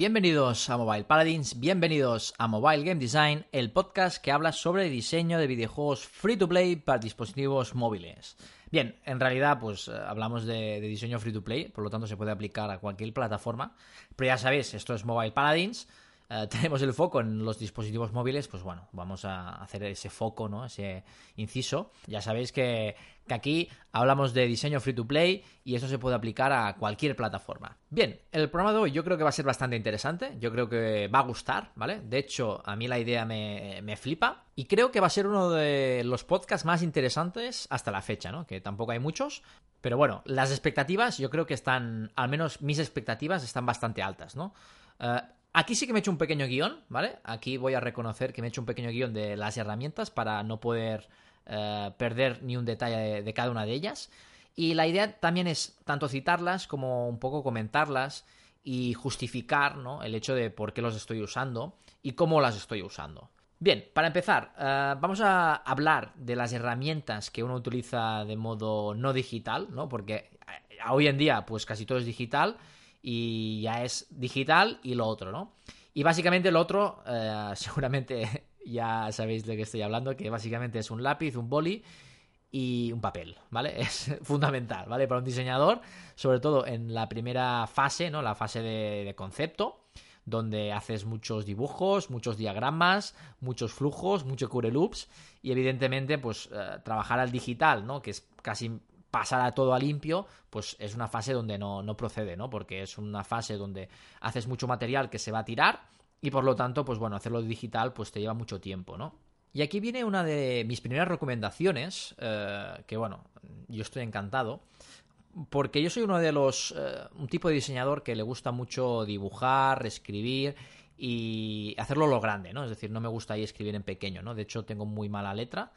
Bienvenidos a Mobile Paladins, bienvenidos a Mobile Game Design, el podcast que habla sobre diseño de videojuegos free to play para dispositivos móviles. Bien, en realidad pues eh, hablamos de, de, diseño free to play, por lo tanto se puede aplicar a cualquier plataforma, pero ya sabéis, esto es Mobile Paladins, eh, tenemos el foco en los dispositivos móviles, pues bueno, vamos a hacer ese foco, ¿no? Ese inciso. Ya sabéis que, aquí hablamos de diseño free to play y eso se puede aplicar a cualquier plataforma. Bien, el programa de hoy yo creo que va a ser bastante interesante, yo creo que va a gustar, ¿vale? De hecho, a mí la idea me, me flipa y creo que va a ser uno de los podcasts más interesantes hasta la fecha, ¿no? Que tampoco hay muchos, pero bueno, las expectativas yo creo que están, al menos mis expectativas están bastante altas, ¿no? Uh, Aquí sí que me he hecho un pequeño guion, ¿vale? Aquí voy a reconocer que me he hecho un pequeño guion de las herramientas para no poder eh, perder ni un detalle de, cada una de ellas. Y la idea también es tanto citarlas como un poco comentarlas y justificar ¿no? el hecho de por qué los estoy usando y cómo las estoy usando. Bien, para empezar, uh, vamos a hablar de las herramientas que uno utiliza de modo no digital, ¿no? Porque eh, hoy en día, pues casi todo es digital y ya es digital y lo otro, ¿no? Y básicamente lo otro, eh, seguramente ya sabéis de qué estoy hablando, que básicamente es un lápiz, un boli y un papel, ¿vale? Es fundamental, ¿vale? Para un diseñador, sobre todo en la primera fase, ¿no? La fase de, concepto, donde haces muchos dibujos, muchos diagramas, muchos flujos, mucho cure loops y evidentemente pues eh, trabajar al digital, ¿no? Que es casi pasar a todo a limpio, pues es una fase donde no, procede, ¿no? Porque es una fase donde haces mucho material que se va a tirar y por lo tanto, pues bueno, hacerlo digital pues te lleva mucho tiempo, ¿no? Y aquí viene una de mis primeras recomendaciones, eh, que bueno, yo estoy encantado, porque yo soy uno de los, eh, un tipo de diseñador que le gusta mucho dibujar, escribir y hacerlo lo grande, ¿no? Es decir, no me gusta ahí escribir en pequeño, ¿no? De hecho, tengo muy mala letra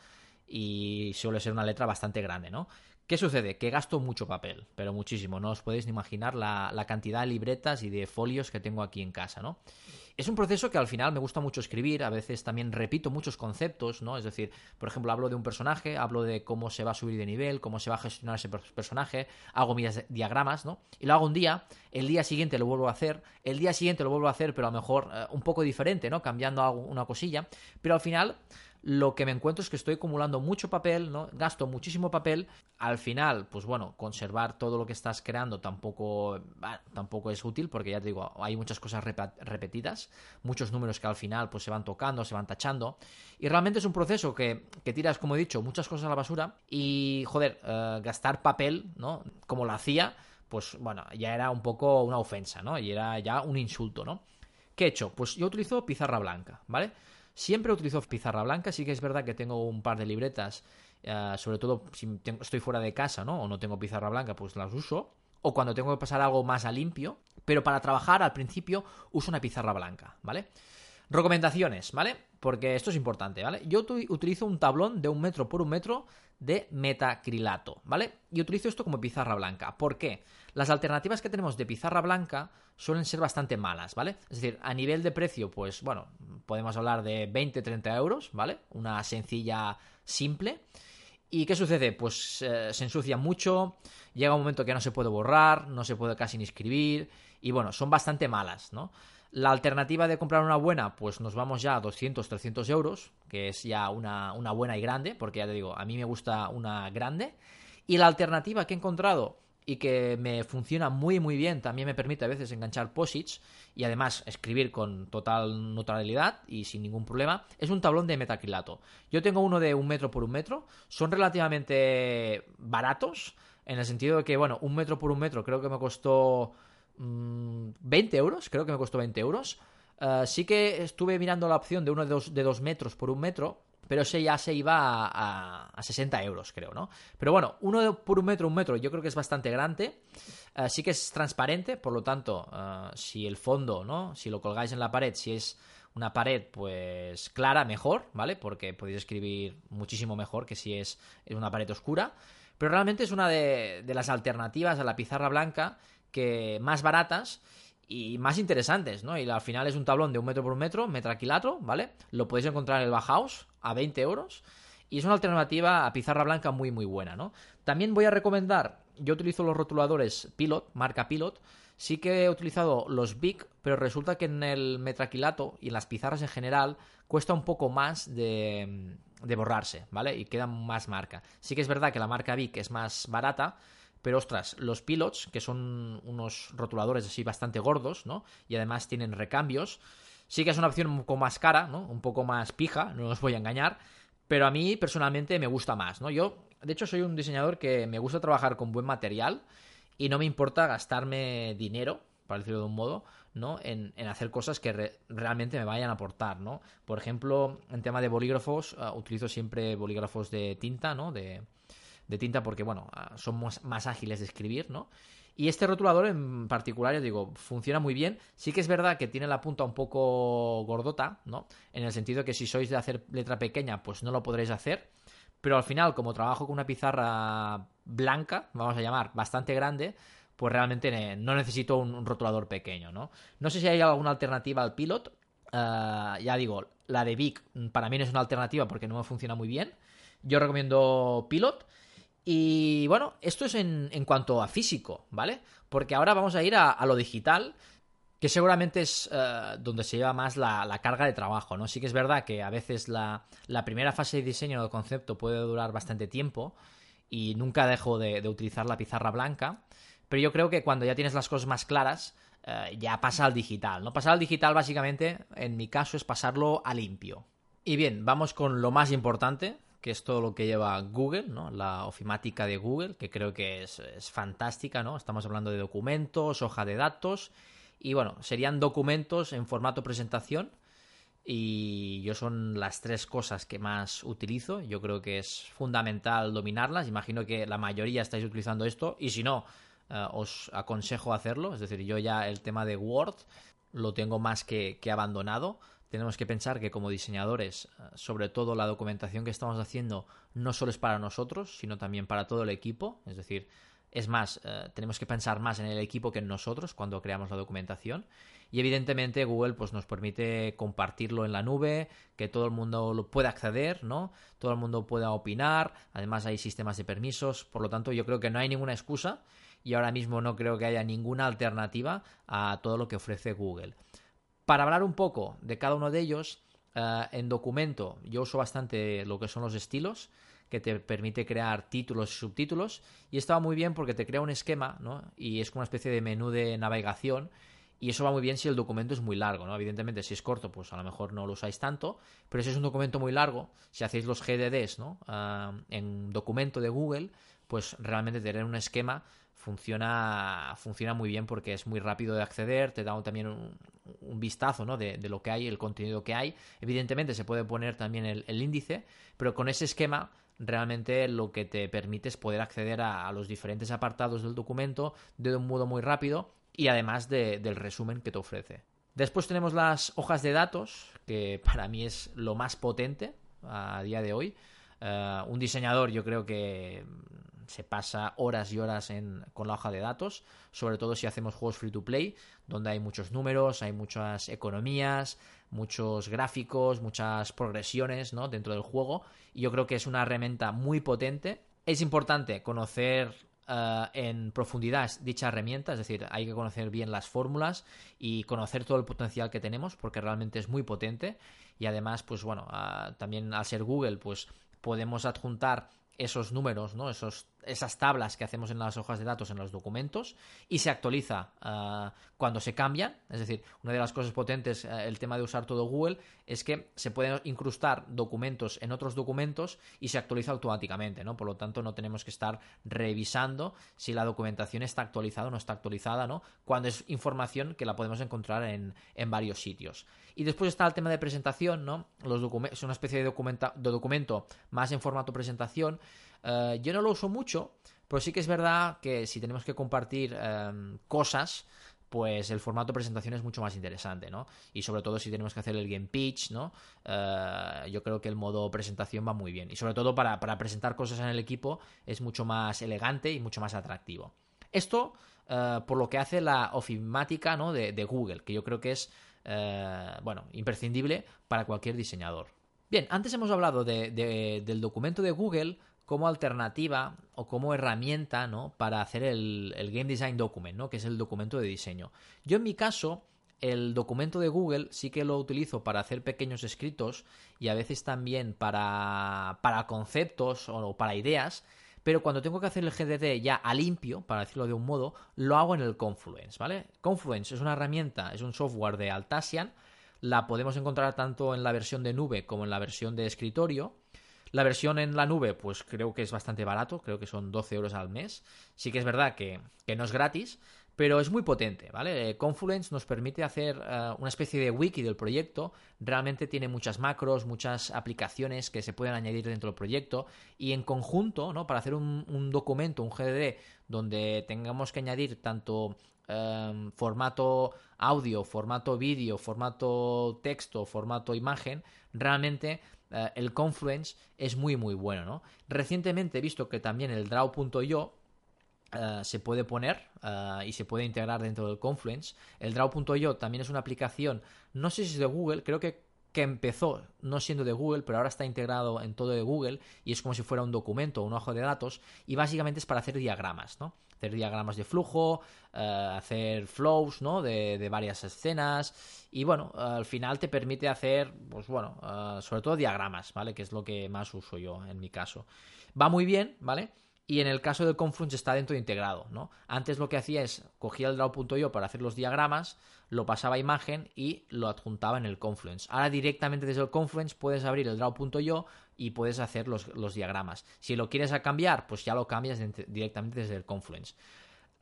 y suele ser una letra bastante grande, ¿no? ¿Qué sucede? Que gasto mucho papel, pero muchísimo. No os podéis ni imaginar la, la, cantidad de libretas y de folios que tengo aquí en casa, ¿no? Es un proceso que al final me gusta mucho escribir, a veces también repito muchos conceptos, ¿no? Es decir, por ejemplo, hablo de un personaje, hablo de cómo se va a subir de nivel, cómo se va a gestionar ese personaje, hago mis diagramas, ¿no? Y lo hago un día, el día siguiente lo vuelvo a hacer, el día siguiente lo vuelvo a hacer, pero a lo mejor eh, un poco diferente, ¿no? Cambiando una cosilla, pero al final lo que me encuentro es que estoy acumulando mucho papel, ¿no? Gasto muchísimo papel. Al final, pues bueno, conservar todo lo que estás creando tampoco, tampoco es útil porque ya te digo, hay muchas cosas rep repetidas, muchos números que al final pues se van tocando, se van tachando. Y realmente es un proceso que, que tiras, como he dicho, muchas cosas a la basura y, joder, uh, gastar papel, ¿no? Como lo hacía, pues bueno, ya era un poco una ofensa, ¿no? Y era ya un insulto, ¿no? ¿Qué he hecho? Pues yo utilizo pizarra blanca, ¿vale? Siempre utilizo pizarra blanca, sí que es verdad que tengo un par de libretas, uh, sobre todo si estoy fuera de casa, ¿no? O no tengo pizarra blanca, pues las uso. O cuando tengo que pasar algo más a limpio. Pero para trabajar al principio uso una pizarra blanca, ¿vale? Recomendaciones, ¿vale? Porque esto es importante, ¿vale? Yo utilizo un tablón de un metro por un metro de metacrilato, ¿vale? Y utilizo esto como pizarra blanca. ¿Por qué? Las alternativas que tenemos de pizarra blanca suelen ser bastante malas, ¿vale? Es decir, a nivel de precio, pues bueno, podemos hablar de 20-30 euros, ¿vale? Una sencilla, simple. ¿Y qué sucede? Pues eh, se ensucia mucho, llega un momento que no se puede borrar, no se puede casi ni escribir, y bueno, son bastante malas, ¿no? La alternativa de comprar una buena, pues nos vamos ya a 200, 300 euros, que es ya una, una buena y grande, porque ya te digo, a mí me gusta una grande. Y la alternativa que he encontrado y que me funciona muy muy bien, también me permite a veces enganchar posits y además escribir con total neutralidad y sin ningún problema, es un tablón de metacrilato. Yo tengo uno de un metro por un metro, son relativamente baratos, en el sentido de que, bueno, un metro por un metro creo que me costó mmm, 20 euros, creo que me costó 20 euros. Uh, sí que estuve mirando la opción de uno de dos, de dos metros por un metro, pero ese ya se iba a, a, a, 60 euros, creo, ¿no? Pero bueno, uno de, por un metro, un metro, yo creo que es bastante grande. Uh, sí que es transparente, por lo tanto, uh, si el fondo, ¿no? Si lo colgáis en la pared, si es una pared, pues clara, mejor, ¿vale? Porque podéis escribir muchísimo mejor que si es una pared oscura. Pero realmente es una de las alternativas a la pizarra blanca que más baratas y más interesantes, ¿no? Y al final es un tablón de un metro por un metro, metraquilato, ¿vale? Lo podéis encontrar en el Bauhaus a 20 euros. Y es una alternativa a pizarra blanca muy, muy buena, ¿no? También voy a recomendar, yo utilizo los rotuladores Pilot, marca Pilot, sí que he utilizado los Big, pero resulta que en el metraquilato y en las pizarras en general cuesta un poco más de, borrarse, ¿vale? Y queda más marca. Sí que es verdad que la marca Big es más barata, pero ostras, los pilots, que son unos rotuladores así bastante gordos, ¿no? Y además tienen recambios, sí que es una opción un poco más cara, ¿no? Un poco más pija, no os voy a engañar, pero a mí personalmente me gusta más, ¿no? Yo, de hecho, soy un diseñador que me gusta trabajar con buen material y no me importa gastarme dinero, para decirlo de un modo, ¿no? En, hacer cosas que realmente me vayan a aportar, ¿no? Por ejemplo, en tema de bolígrafos, uh, utilizo siempre bolígrafos de tinta, ¿no? De, de tinta porque, bueno, uh, son más, ágiles de escribir, ¿no? Y este rotulador en particular, yo digo, funciona muy bien. Sí que es verdad que tiene la punta un poco gordota, ¿no? En el sentido que si sois de hacer letra pequeña, pues no lo podréis hacer. Pero al final, como trabajo con una pizarra blanca, vamos a llamar, bastante grande, pues realmente no necesito un, rotulador pequeño, ¿no? No sé si hay alguna alternativa al Pilot. Eh, ya digo, la de Vic para mí no es una alternativa porque no me funciona muy bien. Yo recomiendo Pilot. Y bueno, esto es en, cuanto a físico, ¿vale? Porque ahora vamos a ir a, lo digital, que seguramente es eh, donde se lleva más la, carga de trabajo, ¿no? Sí que es verdad que a veces la, primera fase de diseño del concepto puede durar bastante tiempo y nunca dejo de utilizar la pizarra blanca. Pero yo creo que cuando ya tienes las cosas más claras, eh, ya pasa al digital, ¿no? Pasar al digital básicamente, en mi caso, es pasarlo a limpio. Y bien, vamos con lo más importante, que es todo lo que lleva Google, ¿no? La ofimática de Google, que creo que es, es fantástica, ¿no? Estamos hablando de documentos, hoja de datos, y bueno, serían documentos en formato presentación, y yo son las tres cosas que más utilizo. Yo creo que es fundamental dominarlas. Imagino que la mayoría estáis utilizando esto y si no, eh, os aconsejo hacerlo. Es decir, yo ya el tema de Word lo tengo más que, abandonado. Tenemos que pensar que como diseñadores, eh, sobre todo la documentación que estamos haciendo no solo es para nosotros, sino también para todo el equipo. Es decir, es más, eh, tenemos que pensar más en el equipo que en nosotros cuando creamos la documentación. Y evidentemente Google pues, nos permite compartirlo en la nube, que todo el mundo lo pueda acceder, ¿no? Todo el mundo pueda opinar. Además hay sistemas de permisos. Por lo tanto, yo creo que no hay ninguna excusa y ahora mismo no creo que haya ninguna alternativa a todo lo que ofrece Google. Para hablar un poco de cada uno de ellos, eh, en documento yo uso bastante lo que son los estilos que te permite crear títulos y subtítulos y está muy bien porque te crea un esquema ¿no? y es como una especie de menú de navegación y eso va muy bien si el documento es muy largo, ¿no? Evidentemente, si es corto, pues a lo mejor no lo usáis tanto, pero si es un documento muy largo, si hacéis los GDDs, ¿no? Ah, en documento de Google, pues realmente tener un esquema funciona, funciona muy bien porque es muy rápido de acceder, te da también un, vistazo ¿no? de, lo que hay, el contenido que hay. Evidentemente se puede poner también el, índice, pero con ese esquema realmente lo que te permite es poder acceder a, los diferentes apartados del documento de un modo muy rápido y además del resumen que te ofrece. Después tenemos las hojas de datos, que para mí es lo más potente a día de hoy. Eh, un diseñador yo creo que se pasa horas y horas con la hoja de datos, sobre todo si hacemos juegos free to play, donde hay muchos números, hay muchas economías, muchos gráficos, muchas progresiones ¿no? dentro del juego, y yo creo que es una herramienta muy potente. Es importante conocer eh, en profundidad dicha herramienta, es decir, hay que conocer bien las fórmulas y conocer todo el potencial que tenemos, porque realmente es muy potente. Y además, pues bueno, ah, también al ser Google, pues podemos adjuntar esos números, ¿no? Esos, esas tablas que hacemos en las hojas de datos en los documentos y se actualiza ah, cuando se cambian. Es decir, una de las cosas potentes, eh, el tema de usar todo Google, es que se pueden incrustar documentos en otros documentos y se actualiza automáticamente, ¿no? Por lo tanto, no tenemos que estar revisando si la documentación está actualizada o no está actualizada, ¿no? Cuando es información que la podemos encontrar en, en varios sitios. Y después está el tema de presentación, ¿no? Los documentos, es una especie de, documenta de documento más en formato presentación. Eh, yo no lo uso mucho, pero sí que es verdad que si tenemos que compartir em, cosas, pues el formato presentación es mucho más interesante, ¿no? Y sobre todo si tenemos que hacer el game pitch, ¿no? Eh, yo creo que el modo presentación va muy bien. Y sobre todo para, presentar cosas en el equipo es mucho más elegante y mucho más atractivo. Esto eh, por lo que hace la ofimática ¿no? de, de Google, que yo creo que es bueno, imprescindible para cualquier diseñador. Bien, antes hemos hablado del documento de Google como alternativa o como herramienta ¿no? para hacer el, Game Design Document, ¿no? que es el documento de diseño. Yo en mi caso, el documento de Google sí que lo utilizo para hacer pequeños escritos y a veces también para, para conceptos o para ideas, pero cuando tengo que hacer el GDD ya a limpio, para decirlo de un modo, lo hago en el Confluence, ¿vale? Confluence es una herramienta, es un software de Altasian, la podemos encontrar tanto en la versión de nube como en la versión de escritorio, la versión en la nube, pues creo que es bastante barato, creo que son 12 euros al mes. Sí que es verdad que, no es gratis, pero es muy potente, ¿vale? Eh, Confluence nos permite hacer eh, una especie de wiki del proyecto, realmente tiene muchas macros, muchas aplicaciones que se pueden añadir dentro del proyecto y en conjunto, ¿no? Para hacer un, documento, un GDD, donde tengamos que añadir tanto em, formato audio, formato vídeo, formato texto, formato imagen, realmente eh, el Confluence es muy muy bueno, ¿no? Recientemente he visto que también el Draw.io eh, se puede poner eh, y se puede integrar dentro del Confluence. El Draw.io también es una aplicación, no sé si es de Google, creo que que empezó no siendo de Google, pero ahora está integrado en todo de Google y es como si fuera un documento, un ojo de datos, y básicamente es para hacer diagramas, ¿no? Hacer diagramas de flujo, hacer flows, ¿no? De, de, varias escenas y bueno, al final te permite hacer, pues bueno, eh, sobre todo diagramas, ¿vale? Que es lo que más uso yo en mi caso. Va muy bien, ¿vale? Y en el caso del Confluence está dentro de integrado, ¿no? Antes lo que hacía es cogía el draw.io para hacer los diagramas, lo pasaba a imagen y lo adjuntaba en el Confluence. Ahora directamente desde el Confluence puedes abrir el draw.io y puedes hacer los, diagramas. Si lo quieres cambiar, pues ya lo cambias directamente desde el Confluence.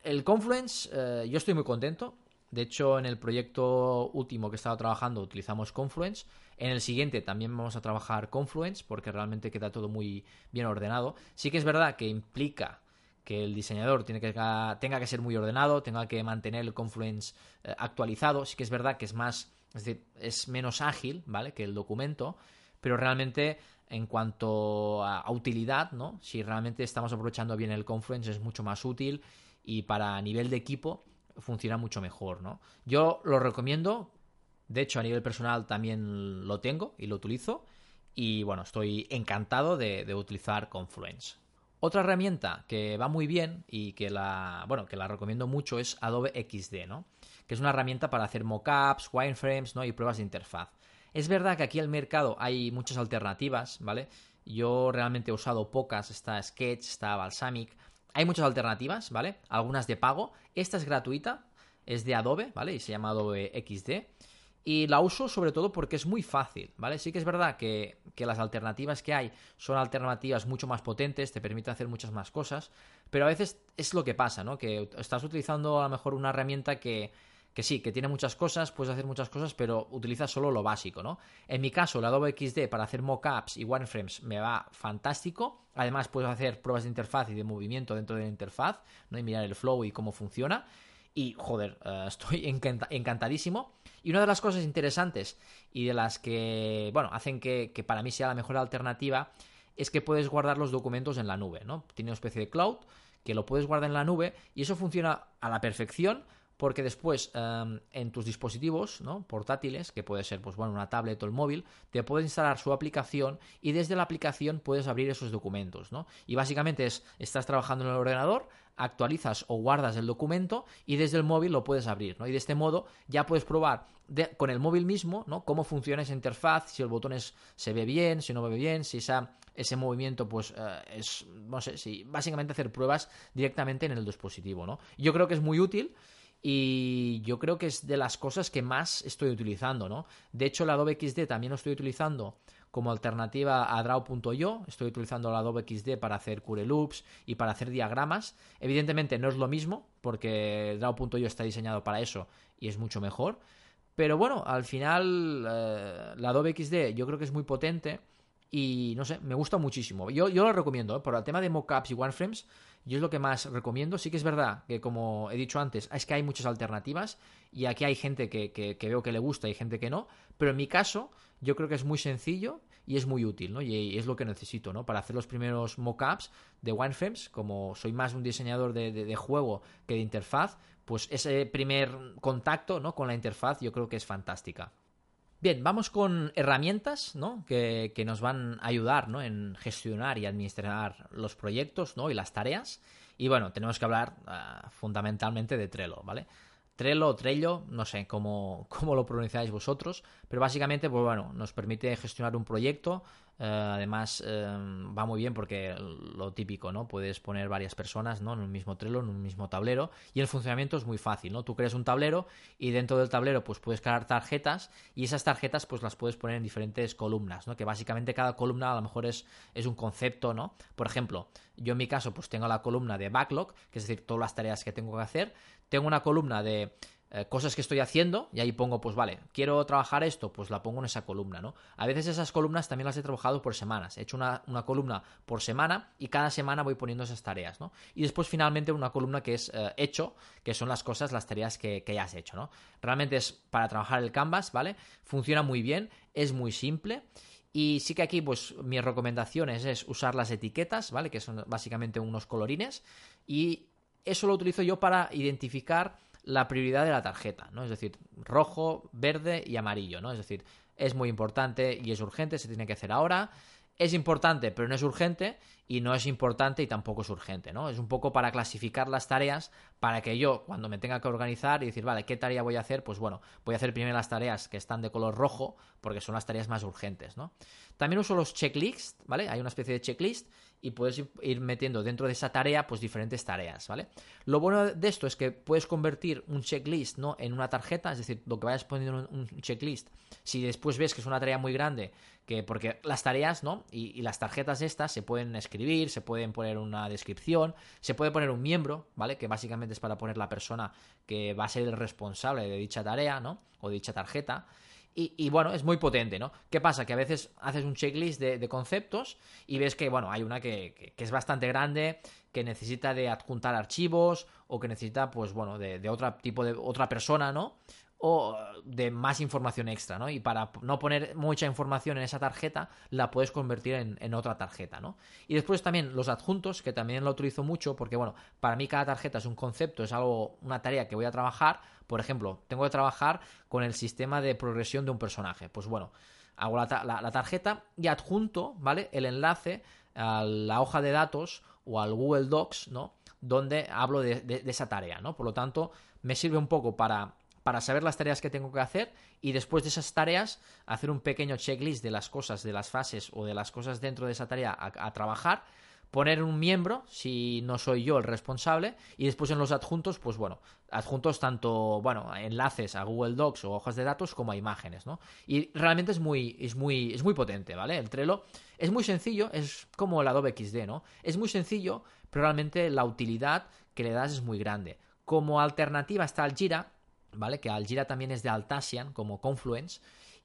El Confluence, eh, yo estoy muy contento. De hecho, en el proyecto último que he estado trabajando utilizamos Confluence. En el siguiente también vamos a trabajar Confluence porque realmente queda todo muy bien ordenado. Sí que es verdad que implica que el diseñador tiene que, tenga que ser muy ordenado, tenga que mantener el Confluence eh, actualizado. Sí que es verdad que es más, es decir, es menos ágil, ¿vale? Que el documento, pero realmente en cuanto a, utilidad, ¿no? Si realmente estamos aprovechando bien el Confluence es mucho más útil y para nivel de equipo funciona mucho mejor, ¿no? Yo lo recomiendo, de hecho a nivel personal también lo tengo y lo utilizo y bueno, estoy encantado de, utilizar Confluence. Otra herramienta que va muy bien y que la, bueno, que la recomiendo mucho es Adobe XD, ¿no? Que es una herramienta para hacer mockups, wireframes, ¿no? y pruebas de interfaz. Es verdad que aquí en el mercado hay muchas alternativas, ¿vale? Yo realmente he usado pocas, está Sketch, está Balsamic, hay muchas alternativas, ¿vale? Algunas de pago. Esta es gratuita, es de Adobe, ¿vale? Y se llama Adobe XD. Y la uso sobre todo porque es muy fácil, ¿vale? Sí que es verdad que, que, las alternativas que hay son alternativas mucho más potentes, te permiten hacer muchas más cosas, pero a veces es lo que pasa, ¿no? Que estás utilizando a lo mejor una herramienta que, que sí, que tiene muchas cosas, puedes hacer muchas cosas, pero utiliza solo lo básico, ¿no? En mi caso, el Adobe XD para hacer mockups y wireframes me va fantástico. Además, puedes hacer pruebas de interfaz y de movimiento dentro de la interfaz, ¿no? Y mirar el flow y cómo funciona. Y, joder, eh, estoy encantadísimo. Y una de las cosas interesantes y de las que, bueno, hacen que, que para mí sea la mejor alternativa es que puedes guardar los documentos en la nube, ¿no? Tiene una especie de cloud que lo puedes guardar en la nube y eso funciona a la perfección porque después em, en tus dispositivos ¿no? portátiles, que puede ser pues, bueno, una tablet o el móvil, te puedes instalar su aplicación y desde la aplicación puedes abrir esos documentos. ¿no? Y básicamente es, estás trabajando en el ordenador, actualizas o guardas el documento y desde el móvil lo puedes abrir. ¿no? Y de este modo ya puedes probar con el móvil mismo ¿no? cómo funciona esa interfaz, si el botón se ve bien, si no ve bien, si esa, ese movimiento pues eh, es, no sé, si básicamente hacer pruebas directamente en el dispositivo. ¿no? Yo creo que es muy útil y yo creo que es de las cosas que más estoy utilizando, ¿no? De hecho, la Adobe XD también lo estoy utilizando como alternativa a Draw.io. Estoy utilizando la Adobe XD para hacer cure loops y para hacer diagramas. Evidentemente no es lo mismo porque Draw.io está diseñado para eso y es mucho mejor. Pero bueno, al final eh, la Adobe XD yo creo que es muy potente y no sé, me gusta muchísimo. Yo, yo lo recomiendo, ¿eh? por el tema de mockups y wireframes yo es lo que más recomiendo. Sí que es verdad que, como he dicho antes, es que hay muchas alternativas y aquí hay gente que, que, veo que le gusta y gente que no. Pero en mi caso, yo creo que es muy sencillo y es muy útil, ¿no? Y es lo que necesito, ¿no? Para hacer los primeros mockups de wireframes, como soy más un diseñador de, de, juego que de interfaz, pues ese primer contacto, ¿no? Con la interfaz yo creo que es fantástica. Bien, vamos con herramientas ¿no? que, nos van a ayudar ¿no? en gestionar y administrar los proyectos ¿no? y las tareas. Y bueno, tenemos que hablar ah, fundamentalmente de Trello, ¿vale? Trello o Trello, no sé cómo, cómo, lo pronunciáis vosotros, pero básicamente, pues bueno, nos permite gestionar un proyecto eh, además, eh, va muy bien porque lo típico, ¿no? Puedes poner varias personas, ¿no? En un mismo Trello, en un mismo tablero. Y el funcionamiento es muy fácil, ¿no? Tú creas un tablero y dentro del tablero, pues puedes crear tarjetas y esas tarjetas, pues las puedes poner en diferentes columnas, ¿no? Que básicamente cada columna a lo mejor es, es un concepto, ¿no? Por ejemplo, yo en mi caso, pues tengo la columna de backlog, que es decir, todas las tareas que tengo que hacer. Tengo una columna de eh, cosas que estoy haciendo y ahí pongo, pues vale, quiero trabajar esto, pues la pongo en esa columna, ¿no? A veces esas columnas también las he trabajado por semanas. He hecho una, columna por semana y cada semana voy poniendo esas tareas, ¿no? Y después finalmente una columna que es eh, hecho, que son las cosas, las tareas que, ya has hecho, ¿no? Realmente es para trabajar el canvas, ¿vale? Funciona muy bien, es muy simple. Y sí que aquí, pues, mis recomendaciones es usar las etiquetas, ¿vale? Que son básicamente unos colorines. Y eso lo utilizo yo para identificar la prioridad de la tarjeta, ¿no? Es decir, rojo, verde y amarillo, ¿no? Es decir, es muy importante y es urgente, se tiene que hacer ahora. Es importante, pero no es urgente, y no es importante y tampoco es urgente, ¿no? Es un poco para clasificar las tareas para que yo, cuando me tenga que organizar y decir, vale, ¿qué tarea voy a hacer? Pues bueno, voy a hacer primero las tareas que están de color rojo, porque son las tareas más urgentes, ¿no? También uso los checklists, ¿vale? Hay una especie de checklist y puedes ir metiendo dentro de esa tarea pues diferentes tareas, ¿vale? Lo bueno de esto es que puedes convertir un checklist, ¿no? En una tarjeta, es decir, lo que vayas poniendo en un checklist, si después ves que es una tarea muy grande, que porque las tareas, ¿no? Y, y las tarjetas estas se pueden escribir, se pueden poner una descripción, se puede poner un miembro, ¿vale? Que básicamente es para poner la persona que va a ser el responsable de dicha tarea, ¿no? O de dicha tarjeta. Y, bueno, es muy potente, ¿no? ¿Qué pasa? Que a veces haces un checklist de, conceptos y ves que, bueno, hay una que, es bastante grande, que necesita de adjuntar archivos o que necesita, pues bueno, de, de otro tipo de otra persona, ¿no? O de más información extra, ¿no? Y para no poner mucha información en esa tarjeta, la puedes convertir en, otra tarjeta, ¿no? Y después también los adjuntos, que también lo utilizo mucho, porque bueno, para mí cada tarjeta es un concepto, es algo, una tarea que voy a trabajar. Por ejemplo, tengo que trabajar con el sistema de progresión de un personaje. Pues bueno, hago la, tarjeta y adjunto, ¿vale? El enlace a la hoja de datos o al Google Docs, ¿no? Donde hablo de, de esa tarea, ¿no? Por lo tanto, me sirve un poco para para saber las tareas que tengo que hacer y después de esas tareas hacer un pequeño checklist de las cosas, de las fases o de las cosas dentro de esa tarea a, trabajar, poner un miembro si no soy yo el responsable y después en los adjuntos, pues bueno, adjuntos tanto, bueno, enlaces a Google Docs o hojas de datos como a imágenes, ¿no? Y realmente es muy, es muy, es muy potente, ¿vale? El Trello es muy sencillo, es como el Adobe XD, ¿no? Es muy sencillo, pero realmente la utilidad que le das es muy grande. Como alternativa está el Jira, ¿vale? Que Algira también es de Altasian, como Confluence.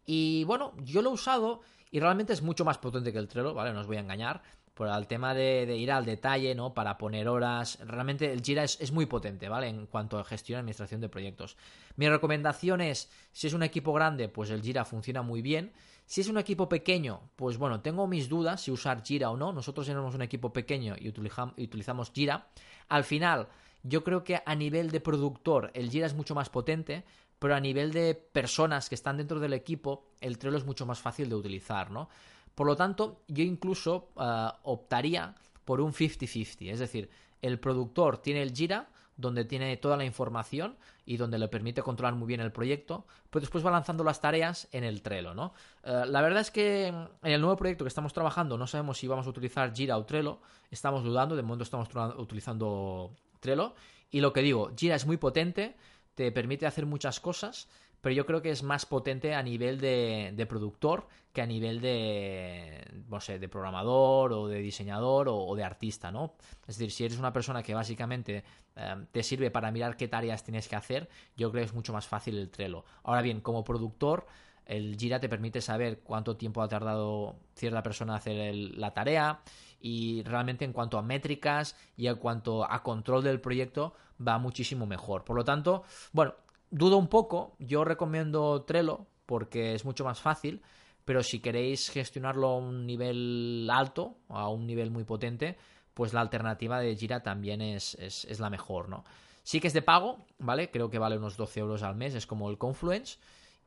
Y bueno, yo lo he usado y realmente es mucho más potente que el Trello, ¿vale? No os voy a engañar. Por el tema de, ir al detalle, ¿no? Para poner horas. Realmente el Jira es, muy potente, ¿vale? En cuanto a gestión y administración de proyectos. Mi recomendación es, si es un equipo grande, pues el Jira funciona muy bien. Si es un equipo pequeño, pues bueno, tengo mis dudas si usar Jira o no. Nosotros tenemos un equipo pequeño y utilizamos Jira. Al final, yo creo que a nivel de productor el Jira es mucho más potente, pero a nivel de personas que están dentro del equipo, el Trello es mucho más fácil de utilizar, ¿no? Por lo tanto, yo incluso eh, optaría por un 50-50, es decir, el productor tiene el Jira, donde tiene toda la información y donde le permite controlar muy bien el proyecto, pero después va lanzando las tareas en el Trello, ¿no? Eh, la verdad es que en el nuevo proyecto que estamos trabajando no sabemos si vamos a utilizar Jira o Trello, estamos dudando, de momento estamos utilizando Trello. Y lo que digo, Jira es muy potente, te permite hacer muchas cosas, pero yo creo que es más potente a nivel de, productor que a nivel de, no sé, de programador o de diseñador o, de artista, ¿no? Es decir, si eres una persona que básicamente em, te sirve para mirar qué tareas tienes que hacer, yo creo que es mucho más fácil el Trello. Ahora bien, como productor, el Jira te permite saber cuánto tiempo ha tardado cierta persona a hacer la tarea y realmente en cuanto a métricas y en cuanto a control del proyecto va muchísimo mejor. Por lo tanto, bueno, dudo un poco, yo recomiendo Trello porque es mucho más fácil, pero si queréis gestionarlo a un nivel alto, a un nivel muy potente, pues la alternativa de Jira también es, es, la mejor, ¿no? Sí que es de pago, ¿vale? Creo que vale unos 12 euros al mes, es como el Confluence.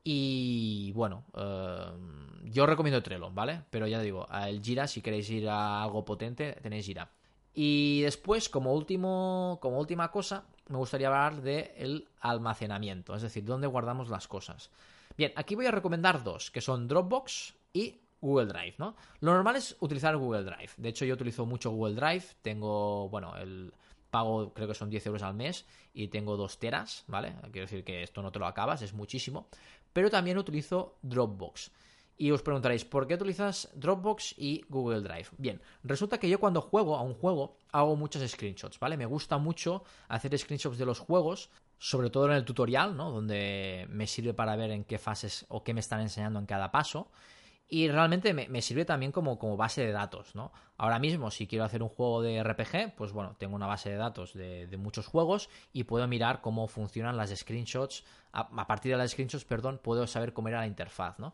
Y bueno, eh, yo recomiendo Trello, ¿vale? Pero ya digo, el Jira, si queréis ir a algo potente, tenéis Jira. Y después, como, último, como última cosa, me gustaría hablar del almacenamiento, es decir, dónde guardamos las cosas. Bien, aquí voy a recomendar dos, que son Dropbox y Google Drive, ¿no? Lo normal es utilizar Google Drive. De hecho, yo utilizo mucho Google Drive. Tengo, bueno, el pago creo que son 10 euros al mes y tengo 2 teras, ¿vale? Quiero decir que esto no te lo acabas, es muchísimo. Pero también utilizo Dropbox. Y os preguntaréis, ¿por qué utilizas Dropbox y Google Drive? Bien, resulta que yo cuando juego a un juego hago muchos screenshots, ¿vale? Me gusta mucho hacer screenshots de los juegos, sobre todo en el tutorial, ¿no? Donde me sirve para ver en qué fases o qué me están enseñando en cada paso. Y realmente me, sirve también como, como, base de datos, ¿no? Ahora mismo, si quiero hacer un juego de RPG, pues bueno, tengo una base de datos de, muchos juegos y puedo mirar cómo funcionan las screenshots. A, a, partir de las screenshots, perdón, puedo saber cómo era la interfaz, ¿no?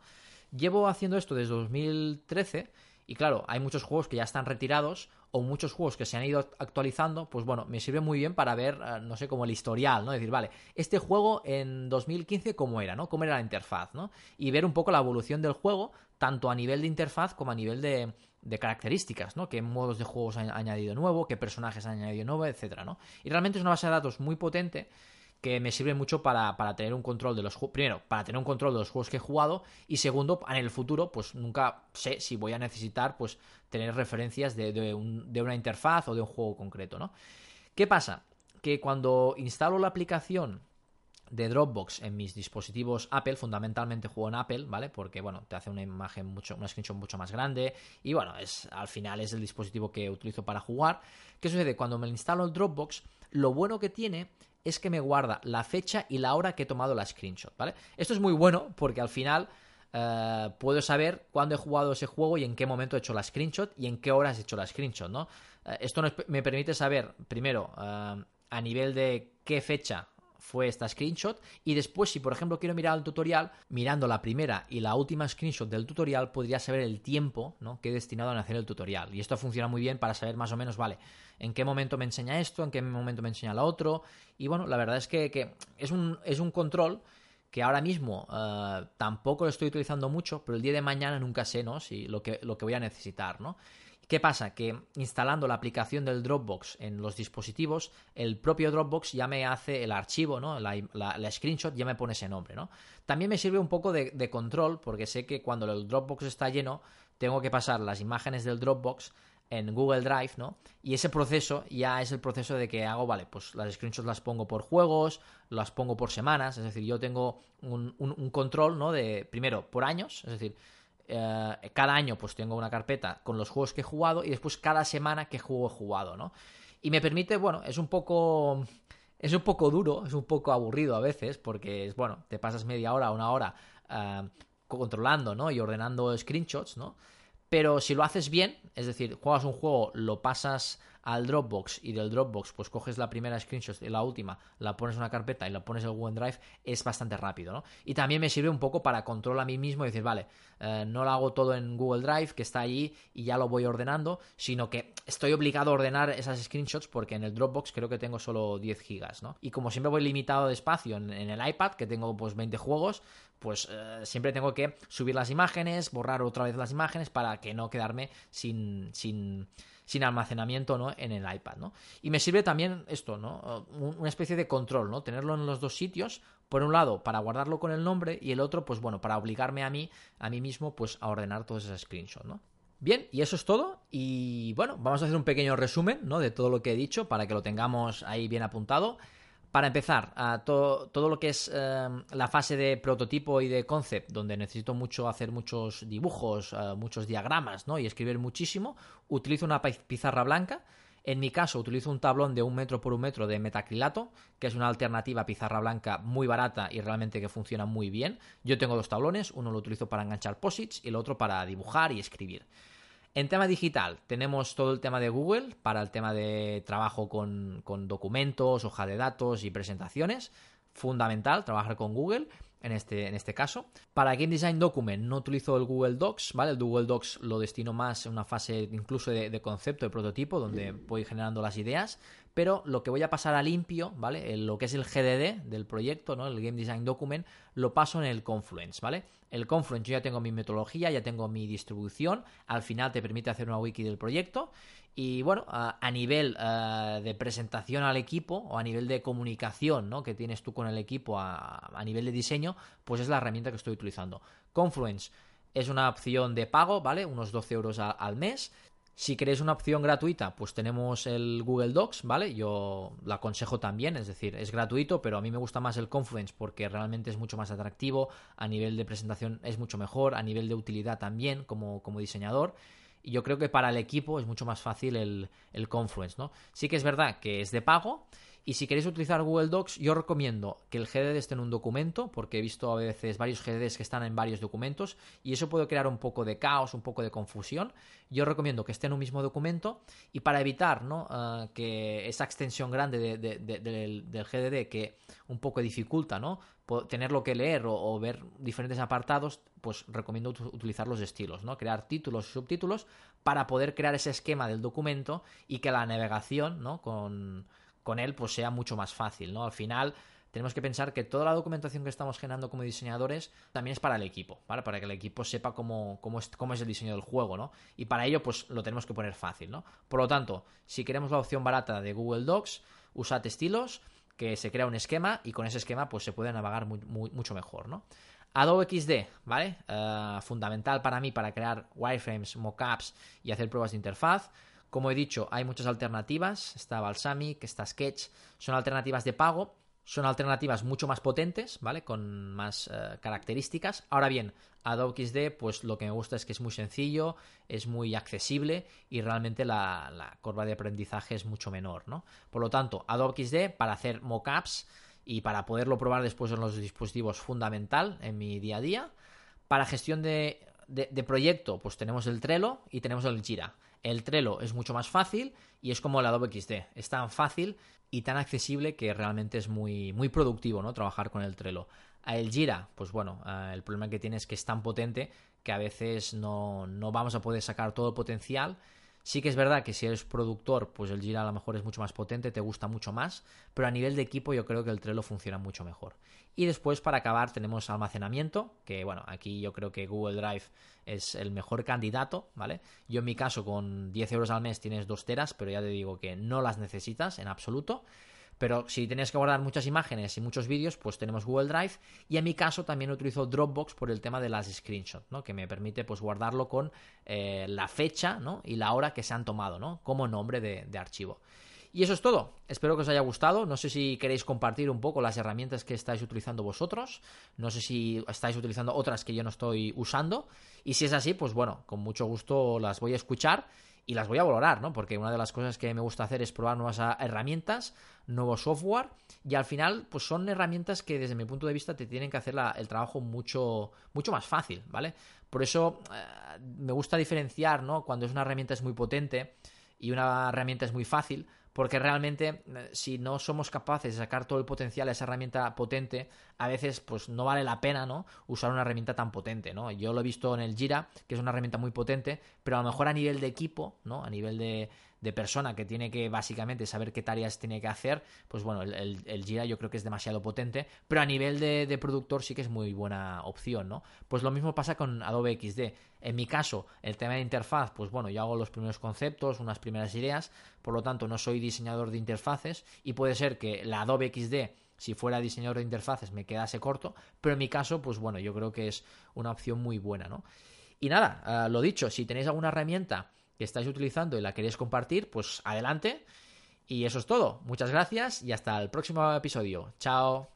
Llevo haciendo esto desde 2013 y claro, hay muchos juegos que ya están retirados o muchos juegos que se han ido actualizando, pues bueno, me sirve muy bien para ver, eh, no sé, como el historial, ¿no? Decir, vale, este juego en 2015 cómo era, ¿no? Cómo era la interfaz, ¿no? Y ver un poco la evolución del juego, tanto a nivel de interfaz como a nivel de, de características, ¿no? Qué modos de juegos han añadido nuevo, qué personajes han añadido nuevo, etcétera, ¿no? Y realmente es una base de datos muy potente que me sirve mucho para, tener un control de los juegos. Primero, para tener un control de los juegos que he jugado. Y segundo, en el futuro, pues nunca sé si voy a necesitar pues tener referencias de, una interfaz o de un juego concreto, ¿no? ¿Qué pasa? Que cuando instalo la aplicación de Dropbox en mis dispositivos Apple, fundamentalmente juego en Apple, ¿vale? Porque, bueno, te hace una imagen mucho, una screenshot mucho más grande y, bueno, es, al final es el dispositivo que utilizo para jugar. ¿Qué sucede? Cuando me instalo el Dropbox, lo bueno que tiene es que me guarda la fecha y la hora que he tomado la screenshot, ¿vale? Esto es muy bueno porque al final eh, puedo saber cuándo he jugado ese juego y en qué momento he hecho la screenshot y en qué horas he hecho la screenshot, ¿no? Eh, esto me permite saber, primero, eh, a nivel de qué fecha fue esta screenshot y después si por ejemplo quiero mirar el tutorial, mirando la primera y la última screenshot del tutorial podría saber el tiempo ¿no? que he destinado a hacer el tutorial y esto funciona muy bien para saber más o menos, vale, en qué momento me enseña esto, en qué momento me enseña lo otro y bueno, la verdad es que, es, un, es un control que ahora mismo eh, tampoco lo estoy utilizando mucho, pero el día de mañana nunca sé, ¿no? Si lo que, lo que voy a necesitar, ¿no? ¿Qué pasa? Que instalando la aplicación del Dropbox en los dispositivos, el propio Dropbox ya me hace el archivo, ¿no? La, screenshot ya me pone ese nombre, ¿no? También me sirve un poco de, control porque sé que cuando el Dropbox está lleno, tengo que pasar las imágenes del Dropbox en Google Drive, ¿no? Y ese proceso ya es el proceso de que hago, vale, pues las screenshots las pongo por juegos, las pongo por semanas, es decir, yo tengo un, un control, ¿no? De, primero, por años, es decir, eh, cada año pues tengo una carpeta con los juegos que he jugado y después cada semana qué juego he jugado, ¿no? Y me permite, bueno, es un poco... Es un poco duro, es un poco aburrido a veces, porque es, bueno, te pasas media hora, una hora eh, controlando, ¿no? Y ordenando screenshots, ¿no? Pero si lo haces bien, es decir, juegas un juego, lo pasas al Dropbox y del Dropbox pues coges la primera screenshot y la última, la pones en una carpeta y la pones en Google Drive, es bastante rápido, ¿no? Y también me sirve un poco para controlar a mí mismo y decir, vale, eh, no lo hago todo en Google Drive, que está allí y ya lo voy ordenando, sino que estoy obligado a ordenar esas screenshots porque en el Dropbox creo que tengo solo 10 gigas, ¿no? Y como siempre voy limitado de espacio en, el iPad, que tengo pues 20 juegos, pues eh, siempre tengo que subir las imágenes, borrar otra vez las imágenes para que no quedarme sin, sin sin almacenamiento ¿no? en el iPad. ¿no? Y me sirve también esto, ¿no? una especie de control, ¿no? tenerlo en los dos sitios, por un lado para guardarlo con el nombre y el otro, pues bueno, para obligarme a mí, a mí mismo, pues a ordenar todos esos screenshots. ¿no? Bien, y eso es todo. Y bueno, vamos a hacer un pequeño resumen ¿no? de todo lo que he dicho para que lo tengamos ahí bien apuntado. Para empezar, todo lo que es eh, la fase de prototipo y de concept, donde necesito mucho hacer muchos dibujos, eh, muchos diagramas ¿no? y escribir muchísimo, utilizo una pizarra blanca. En mi caso, utilizo un tablón de un metro por un metro de metacrilato, que es una alternativa a pizarra blanca muy barata y realmente que funciona muy bien. Yo tengo dos tablones, uno lo utilizo para enganchar posits y el otro para dibujar y escribir. En tema digital, tenemos todo el tema de Google para el tema de trabajo con, documentos, hoja de datos y presentaciones. Fundamental trabajar con Google en este, en este caso. Para Game Design Document no utilizo el Google Docs, ¿vale? El Google Docs lo destino más en una fase incluso de, de concepto, de prototipo, donde voy generando las ideas. Pero lo que voy a pasar a limpio, ¿vale? Lo que es el GDD del proyecto, ¿no? El Game Design Document, lo paso en el Confluence, ¿vale? El Confluence yo ya tengo mi metodología, ya tengo mi distribución, al final te permite hacer una wiki del proyecto y bueno, a, nivel eh, de presentación al equipo o a nivel de comunicación ¿no? que tienes tú con el equipo a, nivel de diseño, pues es la herramienta que estoy utilizando. Confluence es una opción de pago, ¿vale? Unos 12 euros al mes. Si queréis una opción gratuita, pues tenemos el Google Docs, ¿vale? Yo lo aconsejo también, es decir, es gratuito, pero a mí me gusta más el Confluence porque realmente es mucho más atractivo, a nivel de presentación es mucho mejor, a nivel de utilidad también como, como diseñador. Y yo creo que para el equipo es mucho más fácil el, el Confluence, ¿no? Sí que es verdad que es de pago y si queréis utilizar Google Docs, yo recomiendo que el GDD esté en un documento, porque he visto a veces varios GDDs que están en varios documentos y eso puede crear un poco de caos, un poco de confusión. Yo recomiendo que esté en un mismo documento y para evitar ¿no? Eh, que esa extensión grande del, GDD que un poco dificulta ¿no? tenerlo que leer o, ver diferentes apartados, pues recomiendo utilizar los estilos, ¿no? crear títulos y subtítulos para poder crear ese esquema del documento y que la navegación ¿no? con con él pues sea mucho más fácil, ¿no? Al final tenemos que pensar que toda la documentación que estamos generando como diseñadores también es para el equipo, ¿vale? Para que el equipo sepa cómo, cómo, es, cómo es el diseño del juego, ¿no? Y para ello, pues lo tenemos que poner fácil, ¿no? Por lo tanto, si queremos la opción barata de Google Docs, usad estilos, que se crea un esquema y con ese esquema, pues se puede navegar mucho mejor, ¿no? Adobe XD, ¿vale? Eh, fundamental para mí para crear wireframes, mockups y hacer pruebas de interfaz. Como he dicho, hay muchas alternativas. Está Balsamic, está Sketch. Son alternativas de pago. Son alternativas mucho más potentes, ¿vale? Con más eh, características. Ahora bien, Adobe XD, pues lo que me gusta es que es muy sencillo, es muy accesible y realmente la, curva de aprendizaje es mucho menor, ¿no? Por lo tanto, Adobe XD para hacer mockups y para poderlo probar después en los dispositivos fundamental en mi día a día. Para gestión de, de proyecto, pues tenemos el Trello y tenemos el Jira. El Trello es mucho más fácil y es como el Adobe XD. Es tan fácil y tan accesible que realmente es muy, muy productivo ¿no? trabajar con el Trello. El Jira, pues bueno, el problema que tiene es que es tan potente que a veces no, no vamos a poder sacar todo el potencial Sí que es verdad que si eres productor, pues el Jira a lo mejor es mucho más potente, te gusta mucho más, pero a nivel de equipo yo creo que el Trello funciona mucho mejor. Y después para acabar tenemos almacenamiento, que bueno, aquí yo creo que Google Drive es el mejor candidato, ¿vale? Yo en mi caso con 10 euros al mes tienes 2 teras, pero ya te digo que no las necesitas en absoluto. Pero si tienes que guardar muchas imágenes y muchos vídeos, pues tenemos Google Drive. Y en mi caso también utilizo Dropbox por el tema de las screenshots, ¿no? Que me permite pues guardarlo con eh, la fecha. Y la hora que se han tomado, ¿no? Como nombre de, archivo. Y eso es todo. Espero que os haya gustado. No sé si queréis compartir un poco las herramientas que estáis utilizando vosotros. No sé si estáis utilizando otras que yo no estoy usando. Y si es así, pues bueno, con mucho gusto las voy a escuchar y las voy a valorar, ¿no? Porque una de las cosas que me gusta hacer es probar nuevas herramientas, nuevo software y al final pues son herramientas que desde mi punto de vista te tienen que hacer el trabajo mucho, mucho más fácil, ¿vale? Por eso eh, me gusta diferenciar, ¿no? Cuando es una herramienta es muy potente y una herramienta es muy fácil, porque realmente eh, si no somos capaces de sacar todo el potencial de esa herramienta potente, a veces pues no vale la pena, ¿no? Usar una herramienta tan potente, ¿no? Yo lo he visto en el Jira, que es una herramienta muy potente, pero a lo mejor a nivel de equipo, ¿no? A nivel de, de persona que tiene que básicamente saber qué tareas tiene que hacer, pues bueno, el, el, Jira yo creo que es demasiado potente, pero a nivel de, productor sí que es muy buena opción, ¿no? Pues lo mismo pasa con Adobe XD. En mi caso, el tema de interfaz, pues bueno, yo hago los primeros conceptos, unas primeras ideas, por lo tanto no soy diseñador de interfaces y puede ser que la Adobe XD si fuera diseñador de interfaces me quedase corto, pero en mi caso, pues bueno, yo creo que es una opción muy buena, ¿no? Y nada, ah, lo dicho, si tenéis alguna herramienta que estáis utilizando y la queréis compartir, pues adelante. Y eso es todo. Muchas gracias y hasta el próximo episodio. Chao.